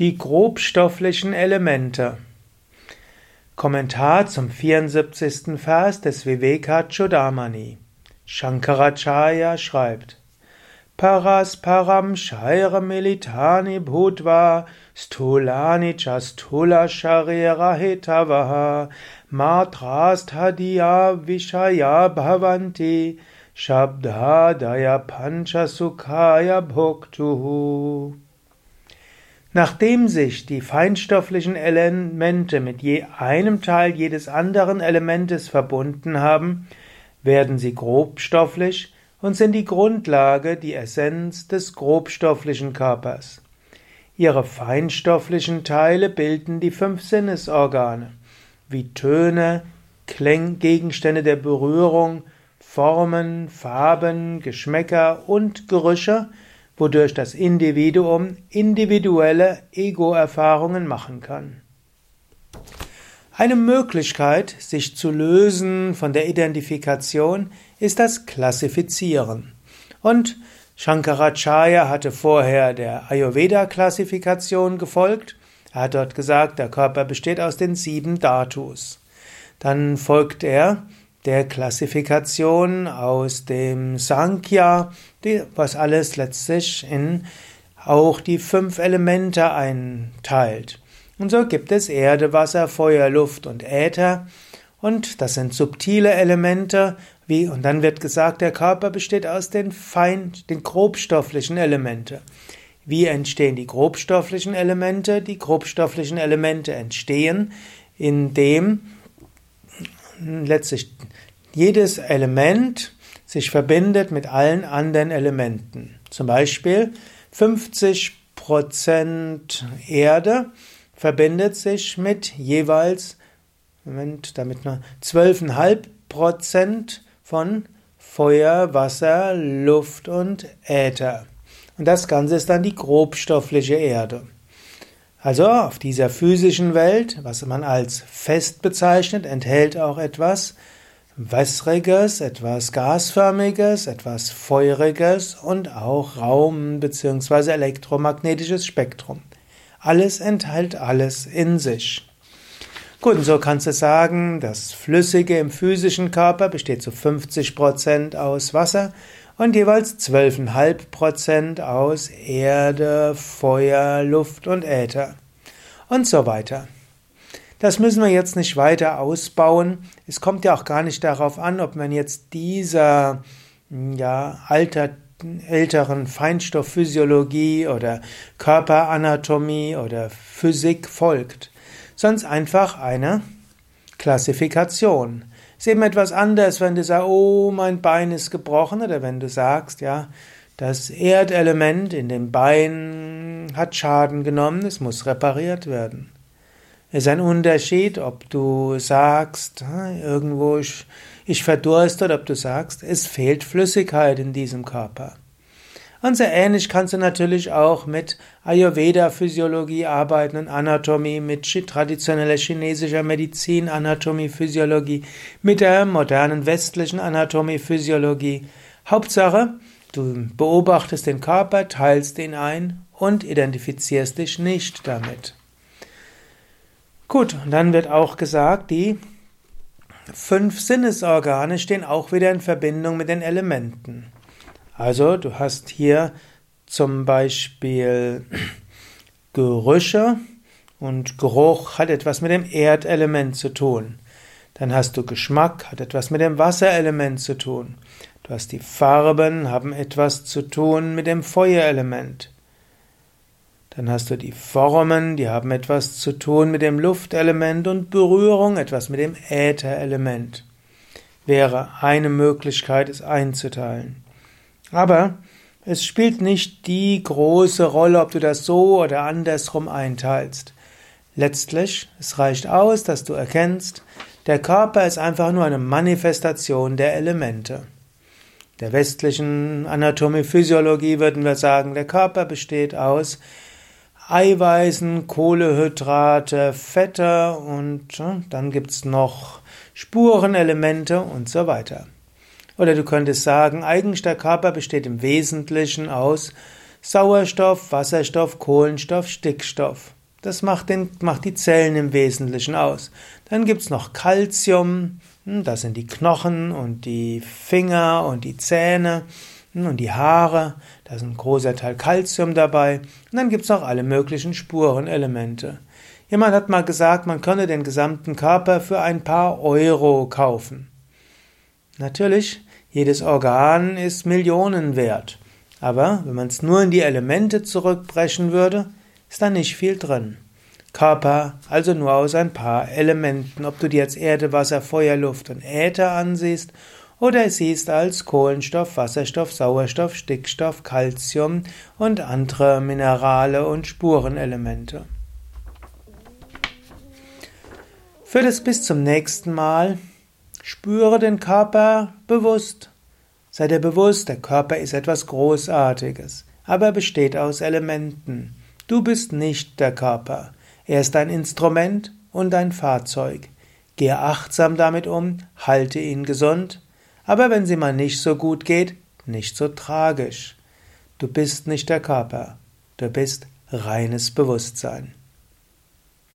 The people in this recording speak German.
Die grobstofflichen Elemente. Kommentar zum 74. Vers des Vivekachudamani. Shankaracharya schreibt: Paras param shaira militani bhutva stulani chastula sharira hitavaha matrasthadia vishaya bhavanti shabdhadaya panchasukhaya bhoktuhu Nachdem sich die feinstofflichen Elemente mit je einem Teil jedes anderen Elementes verbunden haben, werden sie grobstofflich und sind die Grundlage, die Essenz des grobstofflichen Körpers. Ihre feinstofflichen Teile bilden die fünf Sinnesorgane, wie Töne, Kläng Gegenstände der Berührung, Formen, Farben, Geschmäcker und Gerüche, wodurch das Individuum individuelle Ego-Erfahrungen machen kann. Eine Möglichkeit, sich zu lösen von der Identifikation, ist das Klassifizieren. Und Shankaracharya hatte vorher der Ayurveda-Klassifikation gefolgt. Er hat dort gesagt, der Körper besteht aus den sieben Dhatus. Dann folgt er der Klassifikation aus dem Sankhya, was alles letztlich in auch die fünf Elemente einteilt. Und so gibt es Erde, Wasser, Feuer, Luft und Äther. Und das sind subtile Elemente, wie, und dann wird gesagt, der Körper besteht aus den fein, den grobstofflichen Elemente. Wie entstehen die grobstofflichen Elemente? Die grobstofflichen Elemente entstehen, indem letztlich jedes Element sich verbindet mit allen anderen Elementen. Zum Beispiel 50% Erde verbindet sich mit jeweils, Moment, damit nur 12,5% von Feuer, Wasser, Luft und Äther. Und das Ganze ist dann die grobstoffliche Erde. Also auf dieser physischen Welt, was man als fest bezeichnet, enthält auch etwas Wässriges, etwas Gasförmiges, etwas Feuriges und auch Raum- bzw. elektromagnetisches Spektrum. Alles enthält alles in sich. Gut, und so kannst du sagen, das Flüssige im physischen Körper besteht zu 50% aus Wasser und jeweils 12,5% aus Erde, Feuer, Luft und Äther und so weiter. Das müssen wir jetzt nicht weiter ausbauen. Es kommt ja auch gar nicht darauf an, ob man jetzt dieser ja, alter, älteren Feinstoffphysiologie oder Körperanatomie oder Physik folgt, sonst einfach eine Klassifikation. Ist eben etwas anders, wenn du sagst, oh, mein Bein ist gebrochen, oder wenn du sagst, ja, das Erdelement in dem Bein hat Schaden genommen, es muss repariert werden. Es ist ein Unterschied, ob du sagst, irgendwo ich, ich verdurste, oder ob du sagst, es fehlt Flüssigkeit in diesem Körper. Und sehr ähnlich kannst du natürlich auch mit Ayurveda-Physiologie arbeiten und Anatomie, mit traditioneller chinesischer Medizin, Anatomie, Physiologie, mit der modernen westlichen Anatomie, Physiologie. Hauptsache, du beobachtest den Körper, teilst ihn ein und identifizierst dich nicht damit. Gut, und dann wird auch gesagt, die fünf Sinnesorgane stehen auch wieder in Verbindung mit den Elementen. Also du hast hier zum Beispiel Gerüche und Geruch hat etwas mit dem Erdelement zu tun. Dann hast du Geschmack, hat etwas mit dem Wasserelement zu tun. Du hast die Farben, haben etwas zu tun mit dem Feuerelement. Dann hast du die Formen, die haben etwas zu tun mit dem Luftelement und Berührung etwas mit dem Ätherelement. Wäre eine Möglichkeit, es einzuteilen. Aber es spielt nicht die große Rolle, ob du das so oder andersrum einteilst. Letztlich, es reicht aus, dass du erkennst, der Körper ist einfach nur eine Manifestation der Elemente. Der westlichen Anatomie, Physiologie würden wir sagen, der Körper besteht aus Eiweißen, Kohlehydrate, Fette und dann gibt's noch Spurenelemente und so weiter. Oder du könntest sagen, eigentlich der Körper besteht im Wesentlichen aus Sauerstoff, Wasserstoff, Kohlenstoff, Stickstoff. Das macht, den, macht die Zellen im Wesentlichen aus. Dann gibt's noch Calcium, hm, das sind die Knochen und die Finger und die Zähne hm, und die Haare. Da ist ein großer Teil Calcium dabei. Und dann gibt's noch alle möglichen Spurenelemente. Jemand hat mal gesagt, man könne den gesamten Körper für ein paar Euro kaufen. Natürlich, jedes Organ ist Millionen wert. Aber wenn man es nur in die Elemente zurückbrechen würde, ist da nicht viel drin. Körper also nur aus ein paar Elementen, ob du dir jetzt Erde, Wasser, Feuer, Luft und Äther ansiehst oder siehst als Kohlenstoff, Wasserstoff, Sauerstoff, Stickstoff, Calcium und andere Minerale und Spurenelemente. Für das bis zum nächsten Mal spüre den Körper bewusst. Sei dir bewusst, der Körper ist etwas Großartiges, aber er besteht aus Elementen. Du bist nicht der Körper. Er ist ein Instrument und ein Fahrzeug. Gehe achtsam damit um, halte ihn gesund, aber wenn sie mal nicht so gut geht, nicht so tragisch. Du bist nicht der Körper, du bist reines Bewusstsein.